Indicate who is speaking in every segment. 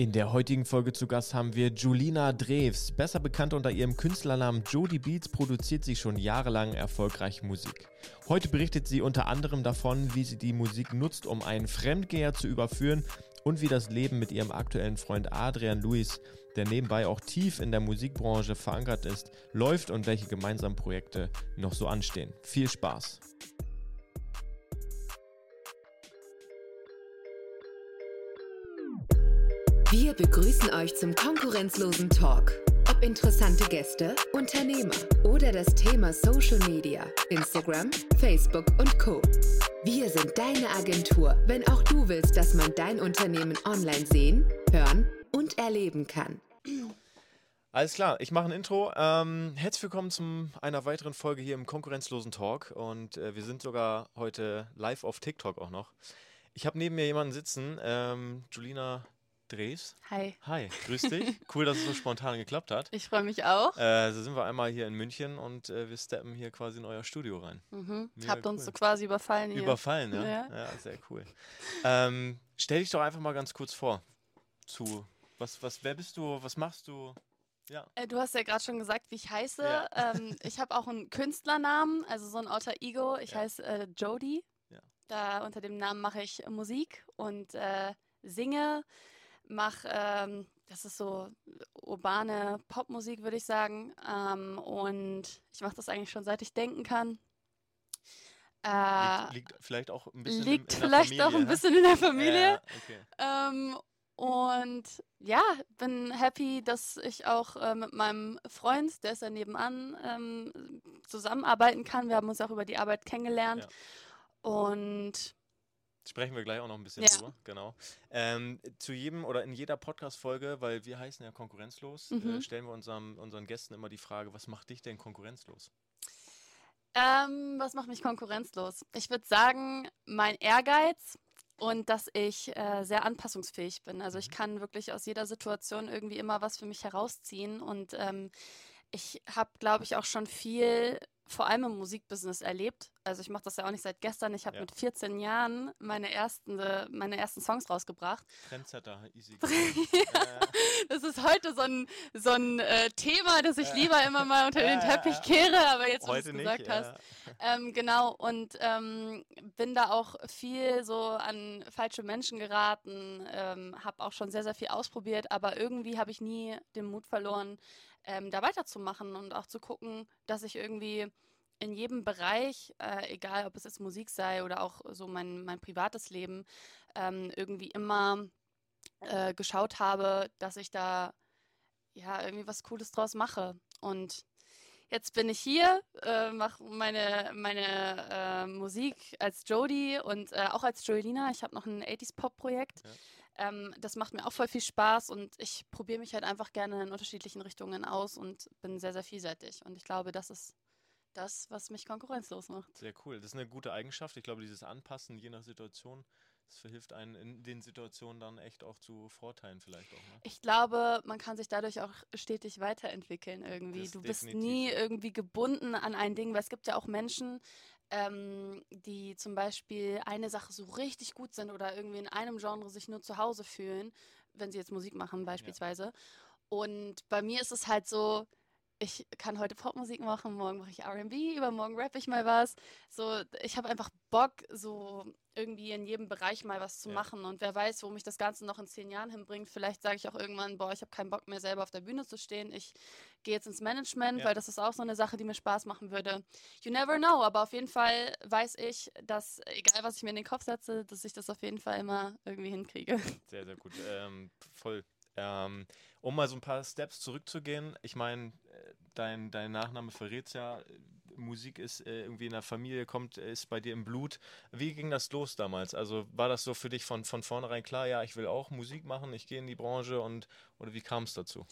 Speaker 1: In der heutigen Folge zu Gast haben wir Julina Drews. Besser bekannt unter ihrem Künstlernamen Jody Beats produziert sie schon jahrelang erfolgreich Musik. Heute berichtet sie unter anderem davon, wie sie die Musik nutzt, um einen Fremdgeher zu überführen und wie das Leben mit ihrem aktuellen Freund Adrian Luis, der nebenbei auch tief in der Musikbranche verankert ist, läuft und welche gemeinsamen Projekte noch so anstehen. Viel Spaß!
Speaker 2: Wir begrüßen euch zum konkurrenzlosen Talk. Ob interessante Gäste, Unternehmer oder das Thema Social Media, Instagram, Facebook und Co. Wir sind deine Agentur, wenn auch du willst, dass man dein Unternehmen online sehen, hören und erleben kann.
Speaker 1: Alles klar, ich mache ein Intro. Ähm, herzlich willkommen zu einer weiteren Folge hier im konkurrenzlosen Talk und äh, wir sind sogar heute live auf TikTok auch noch. Ich habe neben mir jemanden sitzen, ähm, Julina Dres.
Speaker 3: Hi.
Speaker 1: Hi, grüß dich. Cool, dass es so spontan geklappt hat.
Speaker 3: Ich freue mich auch.
Speaker 1: Äh, so sind wir einmal hier in München und äh, wir steppen hier quasi in euer Studio rein.
Speaker 3: Mhm. Habt cool. uns so quasi überfallen hier.
Speaker 1: Überfallen, ja? Ja, ja sehr cool. Ähm, stell dich doch einfach mal ganz kurz vor. Zu was, was, wer bist du, was machst du?
Speaker 3: Ja. Äh, du hast ja gerade schon gesagt, wie ich heiße. Ja. Ähm, ich habe auch einen Künstlernamen, also so ein Alter Ego. Ich ja. heiße äh, Jody. Ja. Da unter dem Namen mache ich Musik und äh, singe mache, ähm, das ist so urbane Popmusik, würde ich sagen. Ähm, und ich mache das eigentlich schon seit ich denken kann.
Speaker 1: Äh, liegt, liegt, vielleicht auch ein bisschen
Speaker 3: liegt
Speaker 1: in,
Speaker 3: in vielleicht
Speaker 1: Familie,
Speaker 3: auch ein bisschen in der Familie. Ja, okay. ähm, und ja, bin happy, dass ich auch äh, mit meinem Freund, der ist ja nebenan, ähm, zusammenarbeiten kann. Wir haben uns auch über die Arbeit kennengelernt. Ja. Und
Speaker 1: Sprechen wir gleich auch noch ein bisschen ja. drüber, genau. Ähm, zu jedem oder in jeder Podcast-Folge, weil wir heißen ja konkurrenzlos, äh, mhm. äh, stellen wir unserem, unseren Gästen immer die Frage, was macht dich denn konkurrenzlos?
Speaker 3: Ähm, was macht mich konkurrenzlos? Ich würde sagen, mein Ehrgeiz und dass ich äh, sehr anpassungsfähig bin. Also ich mhm. kann wirklich aus jeder Situation irgendwie immer was für mich herausziehen und ähm, ich habe, glaube ich, auch schon viel vor allem im Musikbusiness erlebt. Also ich mache das ja auch nicht seit gestern. Ich habe ja. mit 14 Jahren meine ersten, meine ersten Songs rausgebracht.
Speaker 1: Trendsetter, easy.
Speaker 3: ja, das ist heute so ein, so ein äh, Thema, das ich lieber immer mal unter den Teppich kehre, aber jetzt, wo du es gesagt nicht, hast. Ähm, genau, und ähm, bin da auch viel so an falsche Menschen geraten, ähm, habe auch schon sehr, sehr viel ausprobiert, aber irgendwie habe ich nie den Mut verloren, ähm, da weiterzumachen und auch zu gucken, dass ich irgendwie in jedem Bereich, äh, egal ob es jetzt Musik sei oder auch so mein, mein privates Leben, ähm, irgendwie immer äh, geschaut habe, dass ich da ja irgendwie was Cooles draus mache. Und jetzt bin ich hier, äh, mache meine, meine äh, Musik als Jodie und äh, auch als Joelina. Ich habe noch ein 80s-Pop-Projekt. Ja. Ähm, das macht mir auch voll viel Spaß und ich probiere mich halt einfach gerne in unterschiedlichen Richtungen aus und bin sehr, sehr vielseitig. Und ich glaube, das ist das, was mich konkurrenzlos macht.
Speaker 1: Sehr cool. Das ist eine gute Eigenschaft. Ich glaube, dieses Anpassen je nach Situation, das verhilft einen in den Situationen dann echt auch zu Vorteilen vielleicht auch. Ne?
Speaker 3: Ich glaube, man kann sich dadurch auch stetig weiterentwickeln irgendwie. Das du bist definitiv. nie irgendwie gebunden an ein Ding, weil es gibt ja auch Menschen, ähm, die zum Beispiel eine Sache so richtig gut sind oder irgendwie in einem Genre sich nur zu Hause fühlen, wenn sie jetzt Musik machen beispielsweise. Ja. Und bei mir ist es halt so, ich kann heute Popmusik machen, morgen mache ich RB, übermorgen rappe ich mal was. So, ich habe einfach Bock, so irgendwie in jedem Bereich mal was zu ja. machen. Und wer weiß, wo mich das Ganze noch in zehn Jahren hinbringt. Vielleicht sage ich auch irgendwann, boah, ich habe keinen Bock mehr selber auf der Bühne zu stehen. Ich gehe jetzt ins Management, ja. weil das ist auch so eine Sache, die mir Spaß machen würde. You never know, aber auf jeden Fall weiß ich, dass egal was ich mir in den Kopf setze, dass ich das auf jeden Fall immer irgendwie hinkriege.
Speaker 1: Sehr, sehr gut. Ähm, voll ähm, um mal so ein paar Steps zurückzugehen, ich meine, äh, dein, dein Nachname verrät ja, Musik ist äh, irgendwie in der Familie, kommt, ist bei dir im Blut. Wie ging das los damals? Also war das so für dich von, von vornherein klar, ja, ich will auch Musik machen, ich gehe in die Branche und oder wie kam es dazu?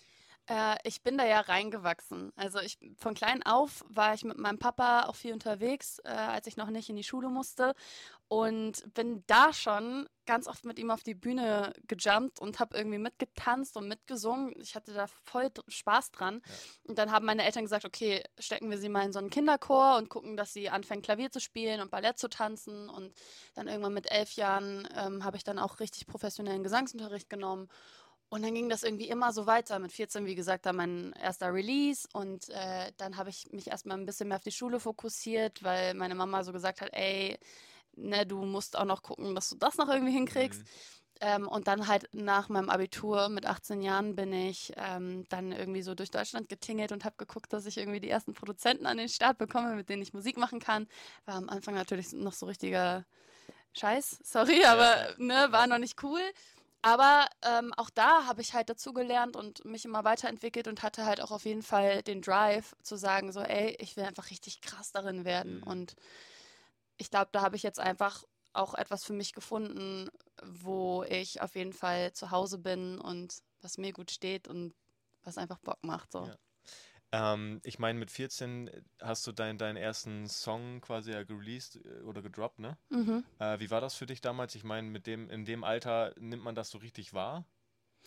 Speaker 3: Äh, ich bin da ja reingewachsen. Also ich von klein auf war ich mit meinem Papa auch viel unterwegs, äh, als ich noch nicht in die Schule musste und bin da schon ganz oft mit ihm auf die Bühne gejumpt und habe irgendwie mitgetanzt und mitgesungen. Ich hatte da voll Spaß dran. Ja. Und dann haben meine Eltern gesagt, okay, stecken wir sie mal in so einen Kinderchor und gucken, dass sie anfängt Klavier zu spielen und Ballett zu tanzen. Und dann irgendwann mit elf Jahren ähm, habe ich dann auch richtig professionellen Gesangsunterricht genommen Und dann ging das irgendwie immer so weiter. Mit 14, wie gesagt, dann mein erster Release. Und äh, dann habe ich mich erstmal ein bisschen mehr auf die Schule fokussiert, weil meine Mama so gesagt hat, ey, ne, du musst auch noch gucken, dass du das noch irgendwie hinkriegst. Mhm. Ähm, und dann halt nach meinem Abitur mit 18 Jahren bin ich ähm, dann irgendwie so durch Deutschland getingelt und habe geguckt, dass ich irgendwie die ersten Produzenten an den Start bekomme, mit denen ich Musik machen kann. War am Anfang natürlich noch so richtiger Scheiß, sorry, aber ne, war noch nicht cool. Aber ähm, auch da habe ich halt dazugelernt und mich immer weiterentwickelt und hatte halt auch auf jeden Fall den Drive zu sagen, so, ey, ich will einfach richtig krass darin werden. Mhm. Und ich glaube, da habe ich jetzt einfach auch etwas für mich gefunden, wo ich auf jeden Fall zu Hause bin und was mir gut steht und was einfach Bock macht. So. Ja.
Speaker 1: Ähm, ich meine, mit 14 hast du dein, deinen ersten Song quasi ja released äh, oder gedroppt, ne? Mhm. Äh, wie war das für dich damals? Ich meine, mit dem, in dem Alter nimmt man das so richtig wahr?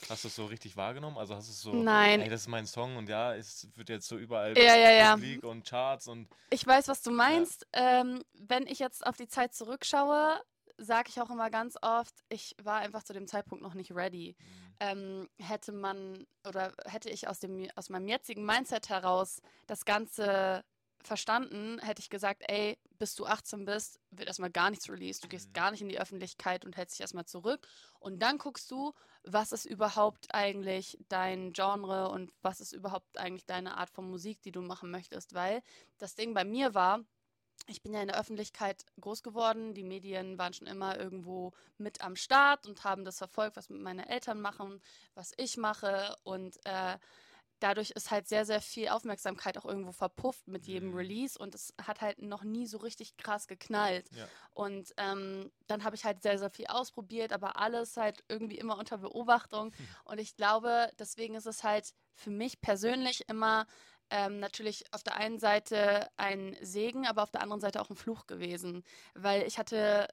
Speaker 1: Hast du es so richtig wahrgenommen? Also hast du es so,
Speaker 3: Nein.
Speaker 1: Hey, das ist mein Song und ja, es wird jetzt so überall
Speaker 3: ja, ja, ja.
Speaker 1: Musik und Charts und.
Speaker 3: Ich weiß, was du meinst. Ja. Ähm, wenn ich jetzt auf die Zeit zurückschaue, sage ich auch immer ganz oft, ich war einfach zu dem Zeitpunkt noch nicht ready. Mhm. Ähm, hätte man oder hätte ich aus, dem, aus meinem jetzigen Mindset heraus das Ganze verstanden, hätte ich gesagt, ey, bis du 18 bist, wird erstmal gar nichts released. Du gehst mhm. gar nicht in die Öffentlichkeit und hältst dich erstmal zurück. Und dann guckst du, was ist überhaupt eigentlich dein Genre und was ist überhaupt eigentlich deine Art von Musik, die du machen möchtest. Weil das Ding bei mir war, ich bin ja in der Öffentlichkeit groß geworden. Die Medien waren schon immer irgendwo mit am Start und haben das verfolgt, was meine Eltern machen, was ich mache. Und äh, dadurch ist halt sehr, sehr viel Aufmerksamkeit auch irgendwo verpufft mit jedem mhm. Release und es hat halt noch nie so richtig krass geknallt. Ja. Und ähm, dann habe ich halt sehr, sehr viel ausprobiert, aber alles halt irgendwie immer unter Beobachtung. Hm. Und ich glaube, deswegen ist es halt für mich persönlich immer ähm, natürlich auf der einen Seite ein Segen, aber auf der anderen Seite auch ein Fluch gewesen, weil ich hatte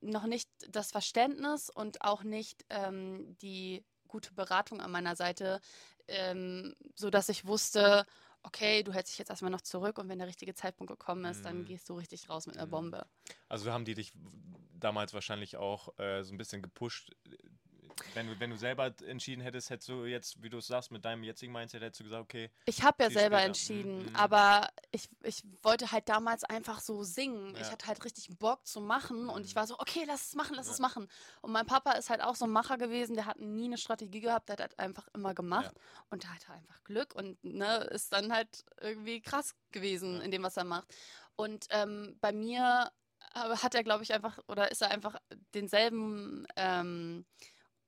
Speaker 3: noch nicht das Verständnis und auch nicht ähm, die gute Beratung an meiner Seite, ähm, so dass ich wusste, okay, du hältst dich jetzt erstmal noch zurück und wenn der richtige Zeitpunkt gekommen ist, dann mhm. gehst du richtig raus mit einer mhm. Bombe.
Speaker 1: Also haben die dich damals wahrscheinlich auch äh, so ein bisschen gepusht, wenn du, wenn du selber entschieden hättest, hättest du jetzt, wie du es sagst, mit deinem jetzigen Mindset, hättest du gesagt, okay.
Speaker 3: Ich habe ja selber später. entschieden, mhm. aber ich, ich wollte halt damals einfach so singen. Ja. Ich hatte halt richtig Bock zu machen und ich mhm. war so, okay, lass es machen, lass ja. es machen. Und mein Papa ist halt auch so ein Macher gewesen, der hat nie eine Strategie gehabt, der hat halt einfach immer gemacht ja. und der hatte einfach Glück und ne, ist dann halt irgendwie krass gewesen in dem, was er macht. Und ähm, bei mir hat er, glaube ich, einfach, oder ist er einfach denselben ähm,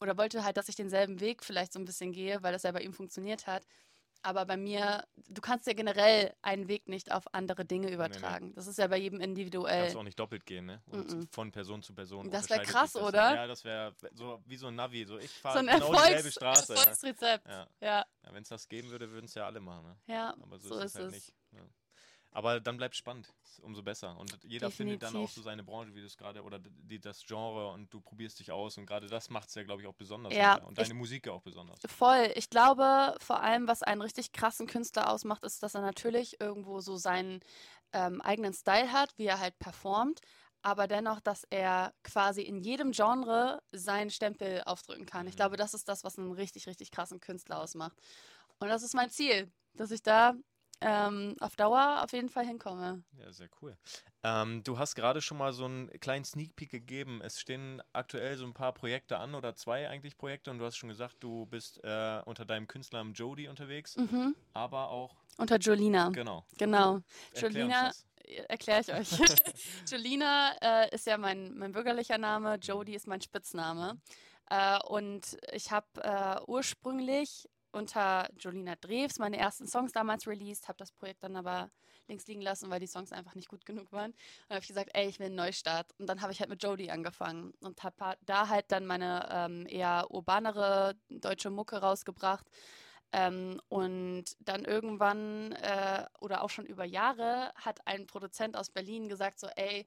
Speaker 3: oder wollte halt, dass ich denselben Weg vielleicht so ein bisschen gehe, weil das ja bei ihm funktioniert hat. Aber bei mir, du kannst ja generell einen Weg nicht auf andere Dinge übertragen. Nee, nee. Das ist ja bei jedem individuell.
Speaker 1: Kannst auch nicht doppelt gehen, ne? Und mm -mm. von Person zu Person.
Speaker 3: Das wäre krass, oder?
Speaker 1: Ja, das wäre so wie so ein Navi. So ich fahre so genau Erfolgs dieselbe Straße.
Speaker 3: Erfolgsrezept. Ja. ja.
Speaker 1: ja. Wenn es das geben würde, würden es ja alle machen, ne?
Speaker 3: Ja.
Speaker 1: Aber so, so ist es halt nicht. Ja. Aber dann bleibt spannend, umso besser. Und jeder Definitiv. findet dann auch so seine Branche, wie du es gerade, oder die, das Genre und du probierst dich aus. Und gerade das macht es ja, glaube ich, auch besonders.
Speaker 3: Ja,
Speaker 1: und deine ich, Musik auch besonders.
Speaker 3: Voll. Ich glaube, vor allem, was einen richtig krassen Künstler ausmacht, ist, dass er natürlich irgendwo so seinen ähm, eigenen Style hat, wie er halt performt. Aber dennoch, dass er quasi in jedem Genre seinen Stempel aufdrücken kann. Mhm. Ich glaube, das ist das, was einen richtig, richtig krassen Künstler ausmacht. Und das ist mein Ziel, dass ich da ähm, auf Dauer auf jeden Fall hinkomme.
Speaker 1: Ja, sehr cool. Ähm, du hast gerade schon mal so einen kleinen Sneak Peek gegeben. Es stehen aktuell so ein paar Projekte an oder zwei eigentlich Projekte und du hast schon gesagt, du bist äh, unter deinem Künstlernamen Jody unterwegs, mhm. aber auch
Speaker 3: unter Jolina.
Speaker 1: Genau.
Speaker 3: Genau. Jolina erkläre ich euch. Jolina äh, ist ja mein, mein bürgerlicher Name, Jody ist mein Spitzname. Äh, und ich habe äh, ursprünglich unter Jolina Drews meine ersten Songs damals released, habe das Projekt dann aber links liegen lassen, weil die Songs einfach nicht gut genug waren. Und habe ich gesagt, ey, ich will einen Neustart. Und dann habe ich halt mit Jody angefangen und habe da halt dann meine ähm, eher urbanere deutsche Mucke rausgebracht. Ähm, und dann irgendwann äh, oder auch schon über Jahre hat ein Produzent aus Berlin gesagt so, ey,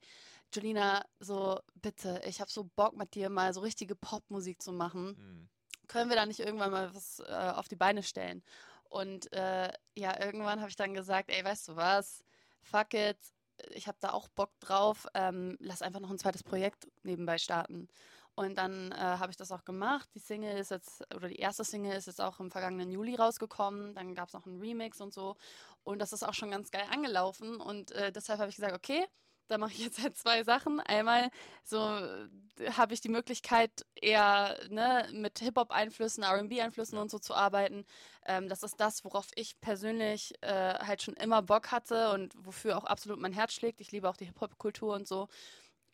Speaker 3: Jolina, so bitte, ich habe so Bock mit dir mal so richtige Popmusik zu machen. Mhm können wir da nicht irgendwann mal was äh, auf die Beine stellen? Und äh, ja, irgendwann habe ich dann gesagt, ey, weißt du was, fuck it, ich habe da auch Bock drauf, ähm, lass einfach noch ein zweites Projekt nebenbei starten. Und dann äh, habe ich das auch gemacht. Die Single ist jetzt, oder die erste Single ist jetzt auch im vergangenen Juli rausgekommen. Dann gab es noch einen Remix und so. Und das ist auch schon ganz geil angelaufen. Und äh, deshalb habe ich gesagt, okay, da mache ich jetzt halt zwei Sachen. Einmal so äh, habe ich die Möglichkeit, eher ne, mit Hip-Hop-Einflüssen, RB-Einflüssen und so zu arbeiten. Ähm, das ist das, worauf ich persönlich äh, halt schon immer Bock hatte und wofür auch absolut mein Herz schlägt. Ich liebe auch die Hip-Hop-Kultur und so.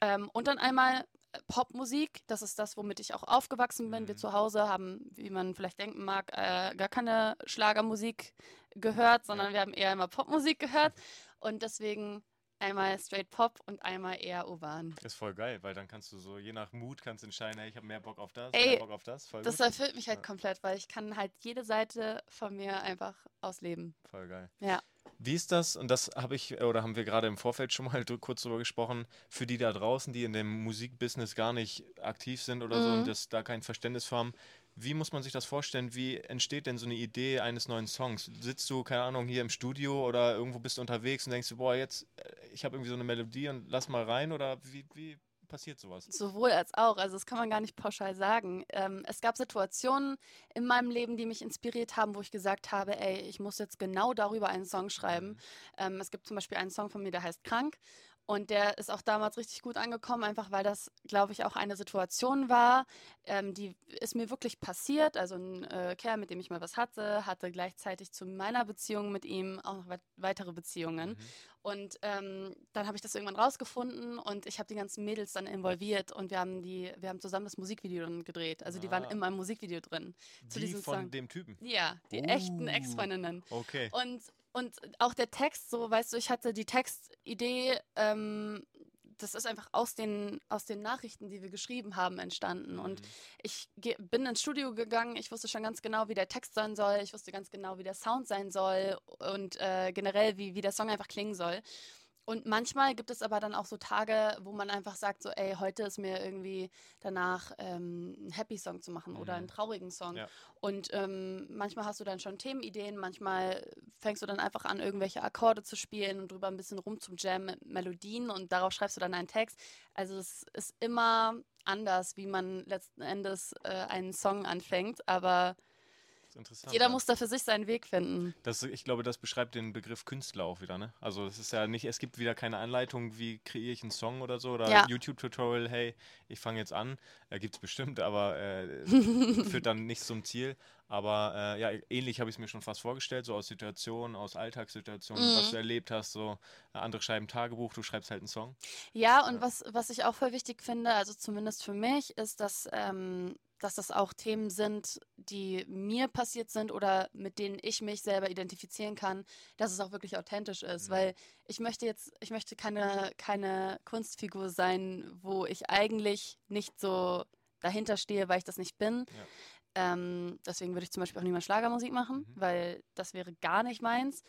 Speaker 3: Ähm, und dann einmal äh, Popmusik, das ist das, womit ich auch aufgewachsen bin. Wir mhm. zu Hause haben, wie man vielleicht denken mag, äh, gar keine Schlagermusik gehört, sondern wir haben eher immer Popmusik gehört. Und deswegen einmal straight Pop und einmal eher urban.
Speaker 1: Das ist voll geil, weil dann kannst du so, je nach Mut kannst du entscheiden, hey, ich habe mehr Bock auf das, Ey, mehr Bock auf das.
Speaker 3: Voll das gut. erfüllt mich halt ja. komplett, weil ich kann halt jede Seite von mir einfach ausleben.
Speaker 1: Voll geil.
Speaker 3: Ja.
Speaker 1: Wie ist das, und das habe ich, oder haben wir gerade im Vorfeld schon mal kurz drüber gesprochen, für die da draußen, die in dem Musikbusiness gar nicht aktiv sind oder mhm. so und das da kein Verständnis haben, wie muss man sich das vorstellen? Wie entsteht denn so eine Idee eines neuen Songs? Sitzt du, keine Ahnung, hier im Studio oder irgendwo bist du unterwegs und denkst du, boah, jetzt, äh, ich habe irgendwie so eine Melodie und lass mal rein oder wie, wie passiert sowas?
Speaker 3: Sowohl als auch. Also das kann man gar nicht pauschal sagen. Ähm, es gab Situationen in meinem Leben, die mich inspiriert haben, wo ich gesagt habe, ey, ich muss jetzt genau darüber einen Song schreiben. Mhm. Ähm, es gibt zum Beispiel einen Song von mir, der heißt Krank. Und der ist auch damals richtig gut angekommen, einfach weil das, glaube ich, auch eine Situation war, ähm, die ist mir wirklich passiert. Also ein äh, Kerl, mit dem ich mal was hatte, hatte gleichzeitig zu meiner Beziehung mit ihm auch noch we weitere Beziehungen. Mhm. Und ähm, dann habe ich das irgendwann rausgefunden und ich habe die ganzen Mädels dann involviert und wir haben die, wir haben zusammen das Musikvideo dann gedreht. Also ah. die waren ah. in meinem Musikvideo drin.
Speaker 1: Zu die diesem von Song. dem Typen?
Speaker 3: Ja, die uh. echten Ex-Freundinnen.
Speaker 1: Okay.
Speaker 3: Und und auch der Text, so weißt du, ich hatte die Textidee, ähm, das ist einfach aus den, aus den Nachrichten, die wir geschrieben haben, entstanden. Mhm. Und ich bin ins Studio gegangen, ich wusste schon ganz genau, wie der Text sein soll, ich wusste ganz genau, wie der Sound sein soll und äh, generell, wie, wie der Song einfach klingen soll. Und manchmal gibt es aber dann auch so Tage, wo man einfach sagt, so, ey, heute ist mir irgendwie danach ähm, einen Happy-Song zu machen mhm. oder einen traurigen Song. Ja. Und ähm, manchmal hast du dann schon Themenideen, manchmal fängst du dann einfach an, irgendwelche Akkorde zu spielen und drüber ein bisschen rum zum Jam mit Melodien und darauf schreibst du dann einen Text. Also es ist immer anders, wie man letzten Endes äh, einen Song anfängt, aber interessant. Jeder ja. muss da für sich seinen Weg finden.
Speaker 1: Das, ich glaube, das beschreibt den Begriff Künstler auch wieder, ne? Also es ist ja nicht, es gibt wieder keine Anleitung, wie kreiere ich einen Song oder so oder ja. YouTube-Tutorial, hey, ich fange jetzt an. Äh, gibt es bestimmt, aber äh, führt dann nicht zum Ziel. Aber äh, ja, ähnlich habe ich es mir schon fast vorgestellt, so aus Situationen, aus Alltagssituationen, mhm. was du erlebt hast, so äh, andere schreiben Tagebuch, du schreibst halt einen Song.
Speaker 3: Ja, und ja. Was, was ich auch voll wichtig finde, also zumindest für mich, ist, dass ähm, dass das auch Themen sind, die mir passiert sind oder mit denen ich mich selber identifizieren kann, dass es auch wirklich authentisch ist. Mhm. Weil ich möchte jetzt, ich möchte keine, keine Kunstfigur sein, wo ich eigentlich nicht so dahinter stehe, weil ich das nicht bin. Ja. Ähm, deswegen würde ich zum Beispiel auch niemals Schlagermusik machen, mhm. weil das wäre gar nicht meins.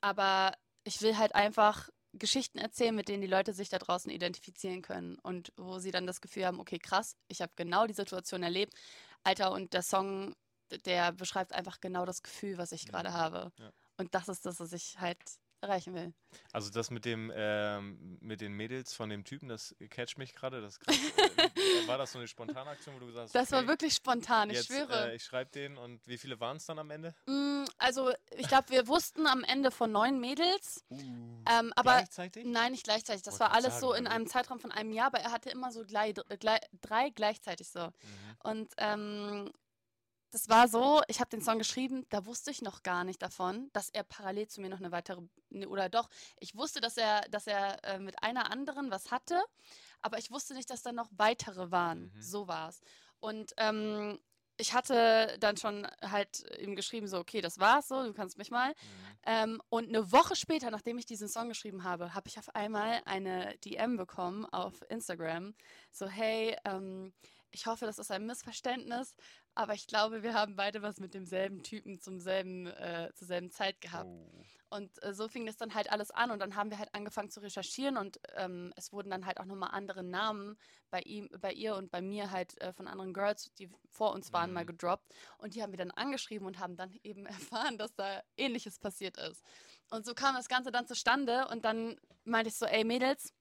Speaker 3: Aber ich will halt einfach Geschichten erzählen, mit denen die Leute sich da draußen identifizieren können und wo sie dann das Gefühl haben, okay, krass, ich habe genau die Situation erlebt. Alter, und der Song, der beschreibt einfach genau das Gefühl, was ich ja. gerade habe. Ja. Und das ist das, was ich halt erreichen will.
Speaker 1: Also das mit dem ähm, mit den Mädels von dem Typen, das catcht mich gerade. Das äh, war das so eine spontane Aktion, wo du gesagt hast,
Speaker 3: Das okay, war wirklich spontan, ich
Speaker 1: jetzt,
Speaker 3: schwöre.
Speaker 1: Äh, ich schreibe den und wie viele waren es dann am Ende?
Speaker 3: Mm, also ich glaube, wir wussten am Ende von neun Mädels. Uh, ähm, aber
Speaker 1: gleichzeitig?
Speaker 3: Nein, nicht gleichzeitig. Das war alles sagen, so in einem Zeitraum von einem Jahr, aber er hatte immer so gleich, gleich, drei gleichzeitig so. Mhm. Und ähm, das war so, ich habe den Song geschrieben, da wusste ich noch gar nicht davon, dass er parallel zu mir noch eine weitere, ne, oder doch, ich wusste, dass er, dass er äh, mit einer anderen was hatte, aber ich wusste nicht, dass da noch weitere waren. Mhm. So war es. Und ähm, ich hatte dann schon halt ihm geschrieben, so, okay, das war's so, du kannst mich mal. Mhm. Ähm, und eine Woche später, nachdem ich diesen Song geschrieben habe, habe ich auf einmal eine DM bekommen auf Instagram, so, hey, ähm, ich hoffe, das ist ein Missverständnis, aber ich glaube, wir haben beide was mit demselben Typen zum selben, äh, zur selben Zeit gehabt. Oh. Und äh, so fing das dann halt alles an und dann haben wir halt angefangen zu recherchieren und ähm, es wurden dann halt auch nochmal andere Namen bei ihm, bei ihr und bei mir halt äh, von anderen Girls, die vor uns waren, mhm. mal gedroppt. Und die haben wir dann angeschrieben und haben dann eben erfahren, dass da ähnliches passiert ist. Und so kam das Ganze dann zustande und dann meinte ich so, ey Mädels,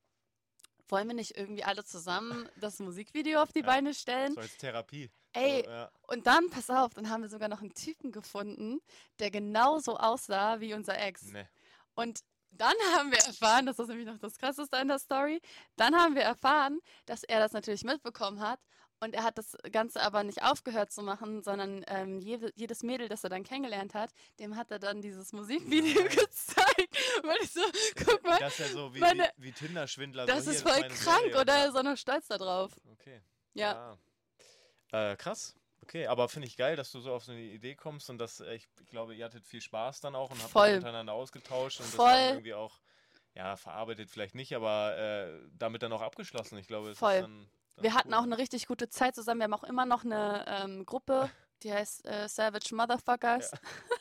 Speaker 3: wollen wir nicht irgendwie alle zusammen das Musikvideo auf die ja, Beine stellen?
Speaker 1: So als Therapie.
Speaker 3: Ey, ja. und dann, pass auf, dann haben wir sogar noch einen Typen gefunden, der genauso aussah wie unser Ex. Nee. Und dann haben wir erfahren, das ist nämlich noch das Krasseste an der Story, dann haben wir erfahren, dass er das natürlich mitbekommen hat und er hat das Ganze aber nicht aufgehört zu machen, sondern ähm, jede, jedes Mädel, das er dann kennengelernt hat, dem hat er dann dieses Musikvideo gezeigt. Weil ich so, guck mal.
Speaker 1: Das ist ja so wie, meine, wie, wie Tinder-Schwindler.
Speaker 3: Das
Speaker 1: so
Speaker 3: ist voll krank, Serie, oder? Er ist auch noch stolz darauf.
Speaker 1: Okay.
Speaker 3: Ja.
Speaker 1: ja. Äh, krass. Okay, aber finde ich geil, dass du so auf so eine Idee kommst und dass, äh, ich glaube, ihr hattet viel Spaß dann auch und habt euch untereinander ausgetauscht und
Speaker 3: Voll. das
Speaker 1: dann irgendwie auch, ja, verarbeitet vielleicht nicht, aber äh, damit dann auch abgeschlossen. Ich glaube, es
Speaker 3: Voll.
Speaker 1: ist dann
Speaker 3: wir hatten auch eine richtig gute Zeit zusammen. Wir haben auch immer noch eine ähm, Gruppe, die heißt äh, Savage Motherfuckers.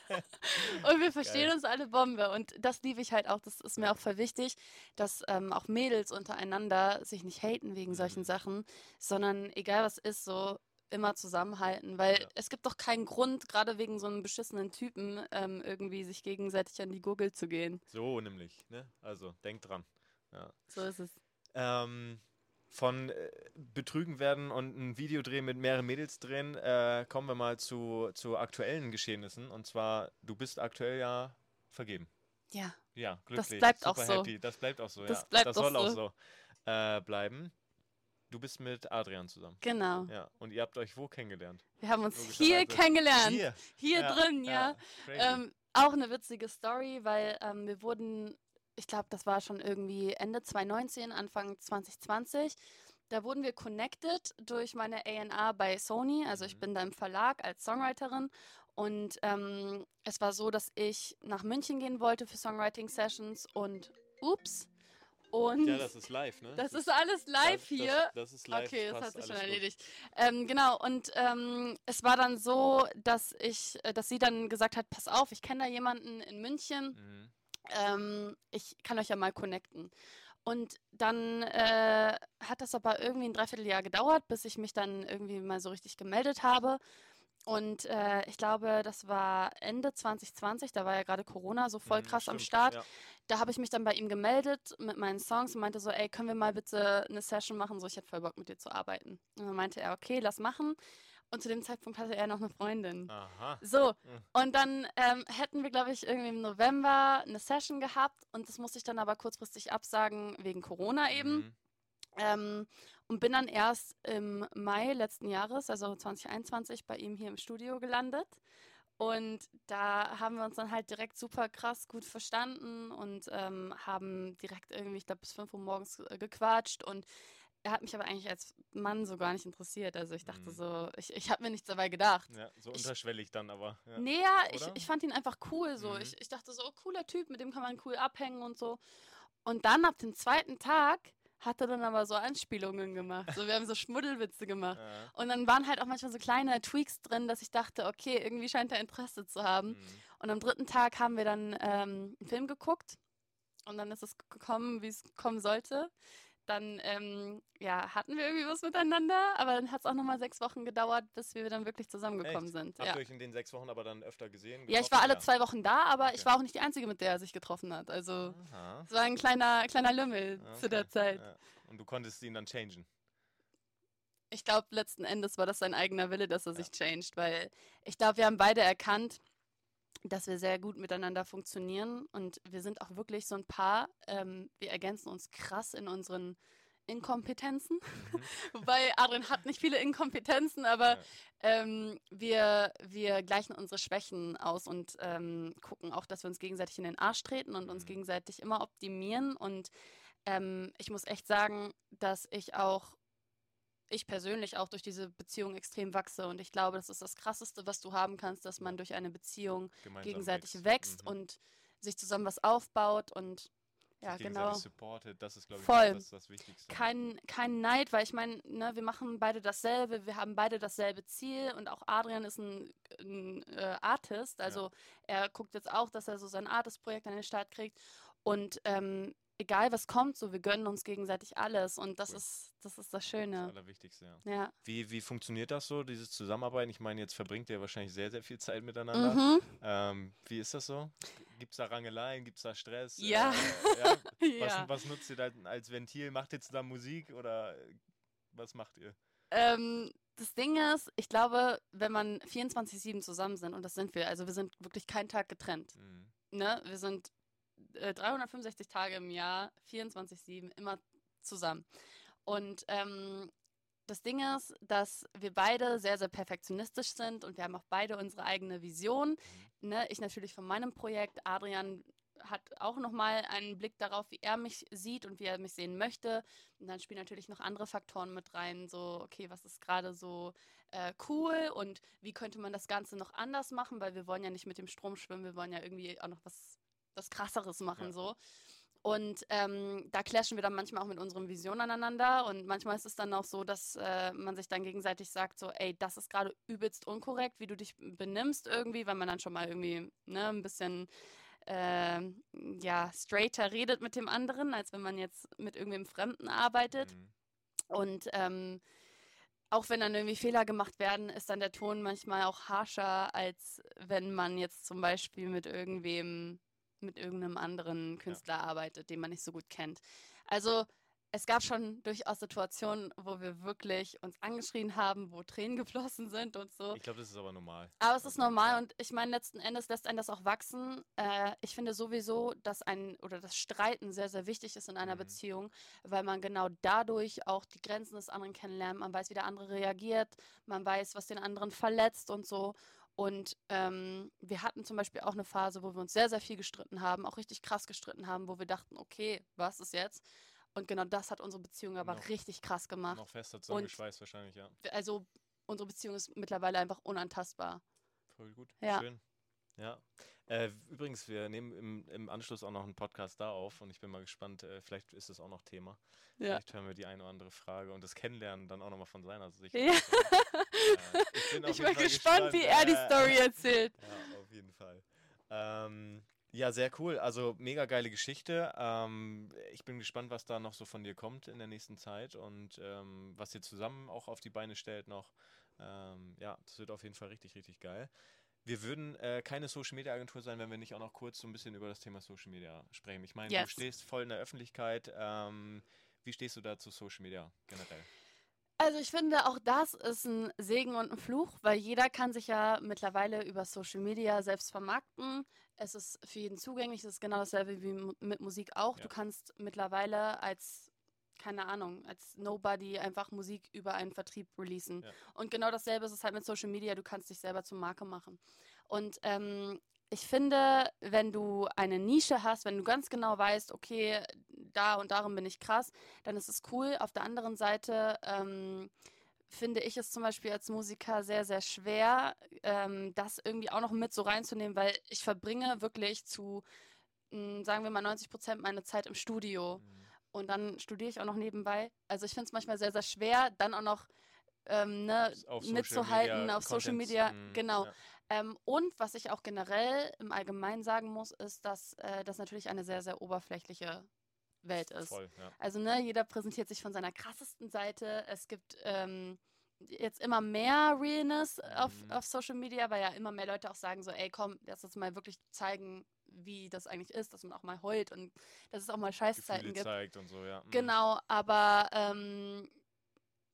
Speaker 3: Ja. und wir verstehen Geil. uns alle Bombe. Und das liebe ich halt auch. Das ist mir auch voll wichtig, dass ähm, auch Mädels untereinander sich nicht haten wegen solchen mhm. Sachen, sondern egal was ist, so immer zusammenhalten, weil ja. es gibt doch keinen Grund, gerade wegen so einem beschissenen Typen, ähm, irgendwie sich gegenseitig an die Gurgel zu gehen.
Speaker 1: So nämlich, ne? Also, denk dran. Ja.
Speaker 3: So ist es.
Speaker 1: Ähm, von äh, Betrügen werden und ein Video drehen mit mehreren Mädels drehen, äh, kommen wir mal zu, zu aktuellen Geschehnissen. Und zwar, du bist aktuell ja vergeben.
Speaker 3: Ja.
Speaker 1: Ja, glücklich.
Speaker 3: Das bleibt auch so.
Speaker 1: Happy. Das bleibt auch so,
Speaker 3: das
Speaker 1: ja.
Speaker 3: Bleibt
Speaker 1: das
Speaker 3: auch
Speaker 1: soll
Speaker 3: so.
Speaker 1: auch so äh, bleiben. Du bist mit Adrian zusammen.
Speaker 3: Genau.
Speaker 1: Ja. Und ihr habt euch wo kennengelernt?
Speaker 3: Wir haben uns hier kennengelernt.
Speaker 1: Hier,
Speaker 3: hier ja, drin, ja. ja. Ähm, auch eine witzige Story, weil ähm, wir wurden ich glaube, das war schon irgendwie Ende 2019, Anfang 2020. Da wurden wir connected durch meine A&R bei Sony. Also ich mhm. bin da im Verlag als Songwriterin und ähm, es war so, dass ich nach München gehen wollte für Songwriting-Sessions und ups. Und
Speaker 1: ja, das ist live, ne?
Speaker 3: Das, das ist alles live
Speaker 1: das,
Speaker 3: hier.
Speaker 1: Das, das, ist live.
Speaker 3: Okay, das hat sich schon erledigt. Ähm, genau, und ähm, es war dann so, dass ich, äh, dass sie dann gesagt hat, pass auf, ich kenne da jemanden in München. Mhm ähm, ich kann euch ja mal connecten. Und dann äh, hat das aber irgendwie ein Dreivierteljahr gedauert, bis ich mich dann irgendwie mal so richtig gemeldet habe. Und äh, ich glaube, das war Ende 2020, da war ja gerade Corona so voll mhm, krass stimmt, am Start. Ja. Da habe ich mich dann bei ihm gemeldet mit meinen Songs und meinte so, ey, können wir mal bitte eine Session machen? So, ich hätte voll Bock mit dir zu arbeiten. Und dann meinte er, okay, lass machen. Und zu dem Zeitpunkt hatte er noch eine Freundin.
Speaker 1: Aha.
Speaker 3: So, hm. und dann ähm, hätten wir, glaube ich, irgendwie im November eine Session gehabt und das musste ich dann aber kurzfristig absagen wegen Corona eben. Mhm. Ähm, und bin dann erst im Mai letzten Jahres, also 2021, bei ihm hier im Studio gelandet. Und da haben wir uns dann halt direkt super krass gut verstanden und ähm, haben direkt irgendwie, ich glaube, bis 5 Uhr morgens äh, gequatscht. Und er hat mich aber eigentlich als Mann so gar nicht interessiert. Also ich dachte mhm. so, ich, ich habe mir nichts dabei gedacht.
Speaker 1: Ja, so unterschwellig dann aber.
Speaker 3: Ja. Nee, ja, ich, ich fand ihn einfach cool so. Mhm. Ich, ich dachte so, oh, cooler Typ, mit dem kann man cool abhängen und so. Und dann ab dem zweiten Tag hat er dann aber so Anspielungen gemacht. So, wir haben so Schmuddelwitze gemacht. Ja. Und dann waren halt auch manchmal so kleine Tweaks drin, dass ich dachte, okay, irgendwie scheint er Interesse zu haben. Mhm. Und am dritten Tag haben wir dann ähm, einen Film geguckt. Und dann ist es gekommen, wie es kommen sollte dann ähm, ja, hatten wir irgendwie was miteinander, aber dann hat es auch nochmal sechs Wochen gedauert, bis wir dann wirklich zusammengekommen
Speaker 1: Echt?
Speaker 3: sind.
Speaker 1: Habt
Speaker 3: ihr
Speaker 1: ja. euch in den sechs Wochen aber dann öfter gesehen?
Speaker 3: Getroffen? Ja, ich war alle ja. zwei Wochen da, aber okay. ich war auch nicht die Einzige, mit der er sich getroffen hat. Also es war ein kleiner, kleiner Lümmel okay. zu der Zeit. Ja.
Speaker 1: Und du konntest ihn dann changen?
Speaker 3: Ich glaube, letzten Endes war das sein eigener Wille, dass er sich changed, weil ich glaube, wir haben beide erkannt, dass wir sehr gut miteinander funktionieren und wir sind auch wirklich so ein Paar. Ähm, wir ergänzen uns krass in unseren Inkompetenzen. Mhm. Wobei Adrian hat nicht viele Inkompetenzen, aber ja. ähm, wir, wir gleichen unsere Schwächen aus und ähm, gucken auch, dass wir uns gegenseitig in den Arsch treten und mhm. uns gegenseitig immer optimieren. Und ähm, ich muss echt sagen, dass ich auch ich persönlich auch durch diese Beziehung extrem wachse. Und ich glaube, das ist das Krasseste, was du haben kannst, dass man durch eine Beziehung Gemeinsam gegenseitig wächst, wächst mhm. und sich zusammen was aufbaut und ja, genau.
Speaker 1: supportet, das ist, glaube ich,
Speaker 3: Voll.
Speaker 1: Das, das Wichtigste.
Speaker 3: Kein, kein Neid, weil ich meine, ne, wir machen beide dasselbe, wir haben beide dasselbe Ziel und auch Adrian ist ein, ein äh, Artist, also ja. er guckt jetzt auch, dass er so sein Artist-Projekt an den Start kriegt und ähm, egal was kommt, so wir gönnen uns gegenseitig alles und das cool. ist das ist das Schöne.
Speaker 1: Das Allerwichtigste,
Speaker 3: ja. ja.
Speaker 1: Wie, wie funktioniert das so, dieses Zusammenarbeiten? Ich meine, jetzt verbringt ihr wahrscheinlich sehr, sehr viel Zeit miteinander. Mhm. Ähm, wie ist das so? Gibt es da Rangeleien, gibt es da Stress?
Speaker 3: Ja.
Speaker 1: Äh, ja? Was, ja. was, nutzt ihr da als Ventil? Macht ihr zusammen Musik oder was macht ihr?
Speaker 3: Ähm, das Ding ist, ich glaube, wenn man 24-7 zusammen sind, und das sind wir, also wir sind wirklich keinen Tag getrennt. Mhm. Ne? Wir sind äh, 365 Tage im Jahr, 24-7, immer zusammen. Und ähm, das Ding ist, dass wir beide sehr, sehr perfektionistisch sind und wir haben auch beide unsere eigene Vision. Mhm. Ne? Ich natürlich von meinem Projekt, Adrian hat auch nochmal einen Blick darauf, wie er mich sieht und wie er mich sehen möchte. Und dann spielen natürlich noch andere Faktoren mit rein, so, okay, was ist gerade so äh, cool und wie könnte man das Ganze noch anders machen, weil wir wollen ja nicht mit dem Strom schwimmen, wir wollen ja irgendwie auch noch was, was krasseres machen, ja. so. Und ähm, da clashen wir dann manchmal auch mit unseren Visionen aneinander. Und manchmal ist es dann auch so, dass äh, man sich dann gegenseitig sagt, so, ey, das ist gerade übelst unkorrekt, wie du dich benimmst irgendwie, weil man dann schon mal irgendwie ne, ein bisschen äh, ja, straighter redet mit dem anderen, als wenn man jetzt mit irgendwem Fremden arbeitet. Mhm. Und ähm, auch wenn dann irgendwie Fehler gemacht werden, ist dann der Ton manchmal auch harscher, als wenn man jetzt zum Beispiel mit irgendwem, mit irgendeinem anderen Künstler ja. arbeitet, den man nicht so gut kennt. Also es gab schon durchaus Situationen, wo wir wirklich uns angeschrien haben, wo Tränen geflossen sind und so.
Speaker 1: Ich glaube, das ist aber normal.
Speaker 3: Aber es ist also, normal und ich meine, letzten Endes lässt einen das auch wachsen. Äh, ich finde sowieso, dass ein oder das Streiten sehr, sehr wichtig ist in einer mhm. Beziehung, weil man genau dadurch auch die Grenzen des anderen kennenlernt. Man weiß, wie der andere reagiert, man weiß, was den anderen verletzt und so. Und ähm, wir hatten zum Beispiel auch eine Phase, wo wir uns sehr, sehr viel gestritten haben, auch richtig krass gestritten haben, wo wir dachten, okay, was ist jetzt? Und genau das hat unsere Beziehung aber noch, richtig krass gemacht.
Speaker 1: Noch fester zusammengeschweißt wahrscheinlich, ja.
Speaker 3: Also unsere Beziehung ist mittlerweile einfach unantastbar.
Speaker 1: Voll gut. Ja. Schön. Ja. Äh, übrigens, wir nehmen im, im, Anschluss auch noch einen Podcast da auf und ich bin mal gespannt, äh, vielleicht ist das auch noch Thema. Ja. Vielleicht hören wir die eine oder andere Frage und das Kennenlernen dann auch nochmal von seiner Sicht. Ja. Äh,
Speaker 3: ich bin, ich bin gespannt, gespannt, wie er die Story erzählt.
Speaker 1: Ja, auf jeden Fall. Ähm, ja, sehr cool. Also mega geile Geschichte. Ähm, ich bin gespannt, was da noch so von dir kommt in der nächsten Zeit und ähm, was ihr zusammen auch auf die Beine stellt noch. Ähm, ja, das wird auf jeden Fall richtig, richtig geil. Wir würden äh, keine Social Media Agentur sein, wenn wir nicht auch noch kurz so ein bisschen über das Thema Social Media sprechen. Ich meine, yes. du stehst voll in der Öffentlichkeit. Ähm, wie stehst du da zu Social Media generell?
Speaker 3: Also ich finde, auch das ist ein Segen und ein Fluch, weil jeder kann sich ja mittlerweile über Social Media selbst vermarkten. Es ist für jeden zugänglich. Es ist genau dasselbe wie mit Musik auch. Ja. Du kannst mittlerweile als keine Ahnung, als Nobody einfach Musik über einen Vertrieb releasen. Ja. Und genau dasselbe ist es halt mit Social Media. Du kannst dich selber zur Marke machen. Und ähm, ich finde, wenn du eine Nische hast, wenn du ganz genau weißt, okay, da und darum bin ich krass, dann ist es cool. Auf der anderen Seite ähm, finde ich es zum Beispiel als Musiker sehr, sehr schwer, ähm, das irgendwie auch noch mit so reinzunehmen, weil ich verbringe wirklich zu, mh, hm, sagen wir mal, 90 Prozent meiner Zeit im Studio. Mhm. Und dann studiere ich auch noch nebenbei. Also ich finde es manchmal sehr, sehr schwer, dann auch noch ähm, ne, mitzuhalten auf Social Media. Mh, genau. Ja. Ähm, und was ich auch generell im Allgemeinen sagen muss, ist, dass äh, das natürlich eine sehr, sehr oberflächliche Welt ist. Voll, ja. Also ne, jeder präsentiert sich von seiner krassesten Seite. Es gibt ähm, jetzt immer mehr Realness mhm. auf, auf Social Media, weil ja immer mehr Leute auch sagen so, ey komm, lass uns mal wirklich zeigen, wie das eigentlich ist, dass man auch mal heult und dass es auch mal Scheißzeiten gibt.
Speaker 1: Zeigt und so, ja.
Speaker 3: Mhm. Genau, aber ähm,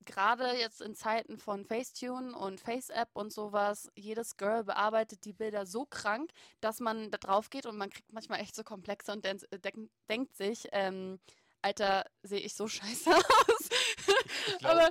Speaker 3: gerade jetzt in Zeiten von Facetune und FaceApp und sowas, jedes Girl bearbeitet die Bilder so krank, dass man da drauf geht und man kriegt manchmal echt so Komplexe und denk, denk, denkt sich, ähm, Alter, sehe ich so scheiße aus.
Speaker 1: Ich glaub, Aber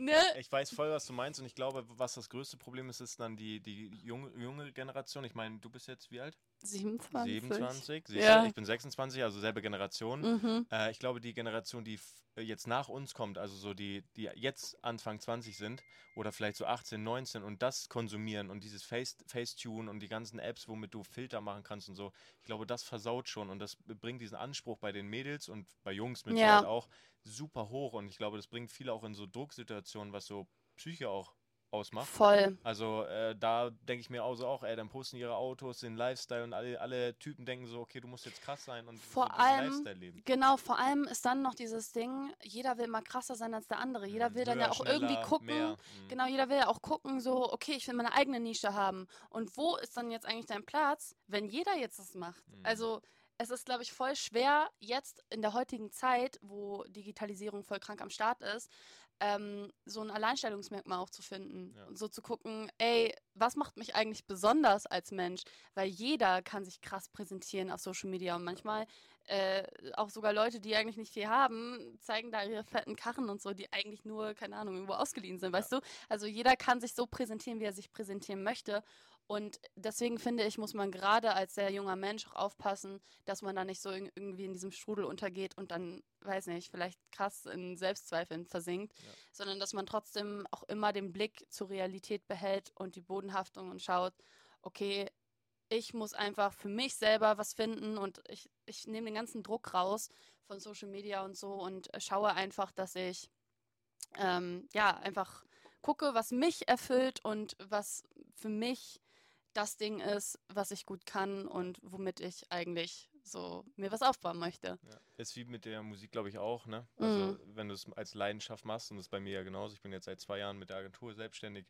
Speaker 1: Ne? Ich weiß voll, was du meinst und ich glaube, was das größte Problem ist, ist dann die, die junge, junge Generation. Ich meine, du bist jetzt wie alt?
Speaker 3: 27.
Speaker 1: 27, ja. ich bin 26, also selbe Generation. Mhm. Äh, ich glaube, die Generation, die jetzt nach uns kommt, also so die, die jetzt Anfang 20 sind oder vielleicht so 18, 19 und das konsumieren und dieses Face, Facetune und die ganzen Apps, womit du Filter machen kannst und so, ich glaube, das versaut schon und das bringt diesen Anspruch bei den Mädels und bei Jungs mit ja. auch super hoch und ich glaube, das bringt viele auch in so Drucksituationen, was so Psyche auch ausmacht.
Speaker 3: Voll.
Speaker 1: Also äh, da denke ich mir auch so auch, ey, dann posten ihre Autos, den Lifestyle und alle, alle Typen denken so, okay, du musst jetzt krass sein und
Speaker 3: vor so allem, Lifestyle leben. Genau, vor allem ist dann noch dieses Ding, jeder will mal krasser sein als der andere. Jeder mhm. will Höher, dann ja auch irgendwie gucken. Mhm. Genau, jeder will ja auch gucken, so, okay, ich will meine eigene Nische haben. Und wo ist dann jetzt eigentlich dein Platz, wenn jeder jetzt das macht? Mhm. Also es ist, glaube ich, voll schwer, jetzt in der heutigen Zeit, wo Digitalisierung voll krank am Start ist, ähm, so ein Alleinstellungsmerkmal auch zu finden. Ja. Und so zu gucken, ey, was macht mich eigentlich besonders als Mensch? Weil jeder kann sich krass präsentieren auf Social Media und manchmal äh, auch sogar Leute, die eigentlich nicht viel haben, zeigen da ihre fetten Karren und so, die eigentlich nur, keine Ahnung, irgendwo ausgeliehen sind, ja. weißt du? Also jeder kann sich so präsentieren, wie er sich präsentieren möchte. Und deswegen finde ich, muss man gerade als sehr junger Mensch auch aufpassen, dass man da nicht so irgendwie in diesem Strudel untergeht und dann, weiß nicht, vielleicht krass in Selbstzweifeln versinkt, ja. sondern dass man trotzdem auch immer den Blick zur Realität behält und die Bodenhaftung und schaut, okay, ich muss einfach für mich selber was finden und ich, ich nehme den ganzen Druck raus von Social Media und so und schaue einfach, dass ich ähm, ja einfach gucke, was mich erfüllt und was für mich das Ding ist, was ich gut kann und womit ich eigentlich so mir was aufbauen möchte.
Speaker 1: Ja. Ist wie mit der Musik, glaube ich, auch, ne? Also mhm. wenn du es als Leidenschaft machst, und das ist bei mir ja genauso, ich bin jetzt seit zwei Jahren mit der Agentur selbstständig.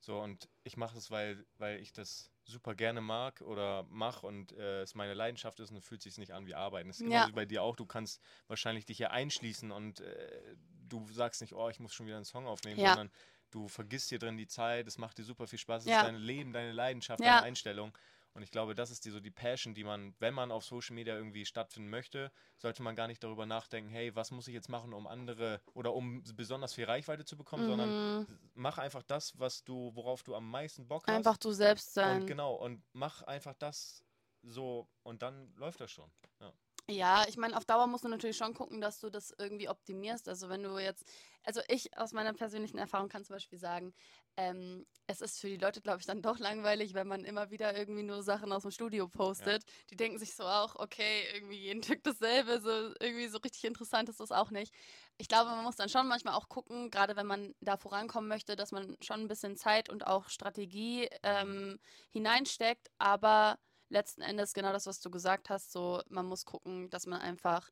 Speaker 1: So, und ich mache es, weil, weil ich das super gerne mag oder mache und äh, es meine Leidenschaft ist und fühlt sich nicht an wie Arbeiten. Das ist genauso ja. wie bei dir auch. Du kannst wahrscheinlich dich hier einschließen und äh, du sagst nicht, oh, ich muss schon wieder einen Song aufnehmen, ja. sondern du vergisst hier drin die Zeit, es macht dir super viel Spaß, es ja. ist dein Leben, deine Leidenschaft, ja. deine Einstellung. Und ich glaube, das ist die, so die Passion, die man, wenn man auf Social Media irgendwie stattfinden möchte, sollte man gar nicht darüber nachdenken, hey, was muss ich jetzt machen, um andere oder um besonders viel Reichweite zu bekommen, mhm. sondern mach einfach das, was du, worauf du am meisten Bock
Speaker 3: hast. Einfach du selbst sein.
Speaker 1: Und genau, und mach einfach das so und dann läuft das schon. Ja.
Speaker 3: Ja, ich meine, auf Dauer musst du natürlich schon gucken, dass du das irgendwie optimierst. Also wenn du jetzt, also ich aus meiner persönlichen Erfahrung kann zum Beispiel sagen, ähm, es ist für die Leute, glaube ich, dann doch langweilig, wenn man immer wieder irgendwie nur Sachen aus dem Studio postet. Ja. Die denken sich so auch, okay, irgendwie jeden Tag dasselbe, so irgendwie so richtig interessant ist das auch nicht. Ich glaube, man muss dann schon manchmal auch gucken, gerade wenn man da vorankommen möchte, dass man schon ein bisschen Zeit und auch Strategie ähm, hineinsteckt, aber letzten Endes genau das, was du gesagt hast, so man muss gucken, dass man einfach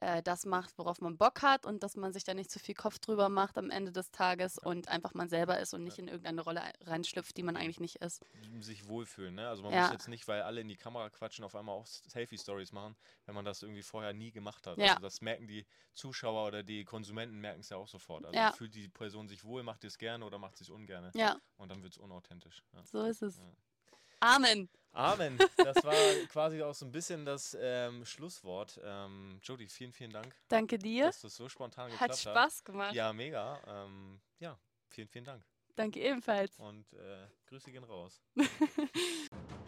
Speaker 3: äh, das macht, worauf man Bock hat und dass man sich da nicht zu viel Kopf drüber macht am Ende des Tages und einfach man selber ist und nicht in irgendeine Rolle reinschlüpft, die man eigentlich nicht ist.
Speaker 1: Sich wohlfühlen, ne? Also man ja. muss jetzt nicht, weil alle in die Kamera quatschen, auf einmal auch Selfie-Stories machen, wenn man das irgendwie vorher nie gemacht hat. Ja. Also das merken die Zuschauer oder die Konsumenten merken es ja auch sofort. Also ja. fühlt die Person sich wohl, macht es gerne oder macht es ungerne.
Speaker 3: Ja.
Speaker 1: Und dann wird es unauthentisch. Ja.
Speaker 3: So ist es. Amen.
Speaker 1: Amen. Das war quasi auch so ein bisschen das ähm, Schlusswort. Ähm, Jody, vielen, vielen Dank.
Speaker 3: Danke dir.
Speaker 1: Dass das so spontan geklappt
Speaker 3: hat. Hat Spaß gemacht.
Speaker 1: Ja, mega. Ähm, ja, vielen, vielen Dank.
Speaker 3: Danke ebenfalls.
Speaker 1: Und äh, Grüße gehen raus.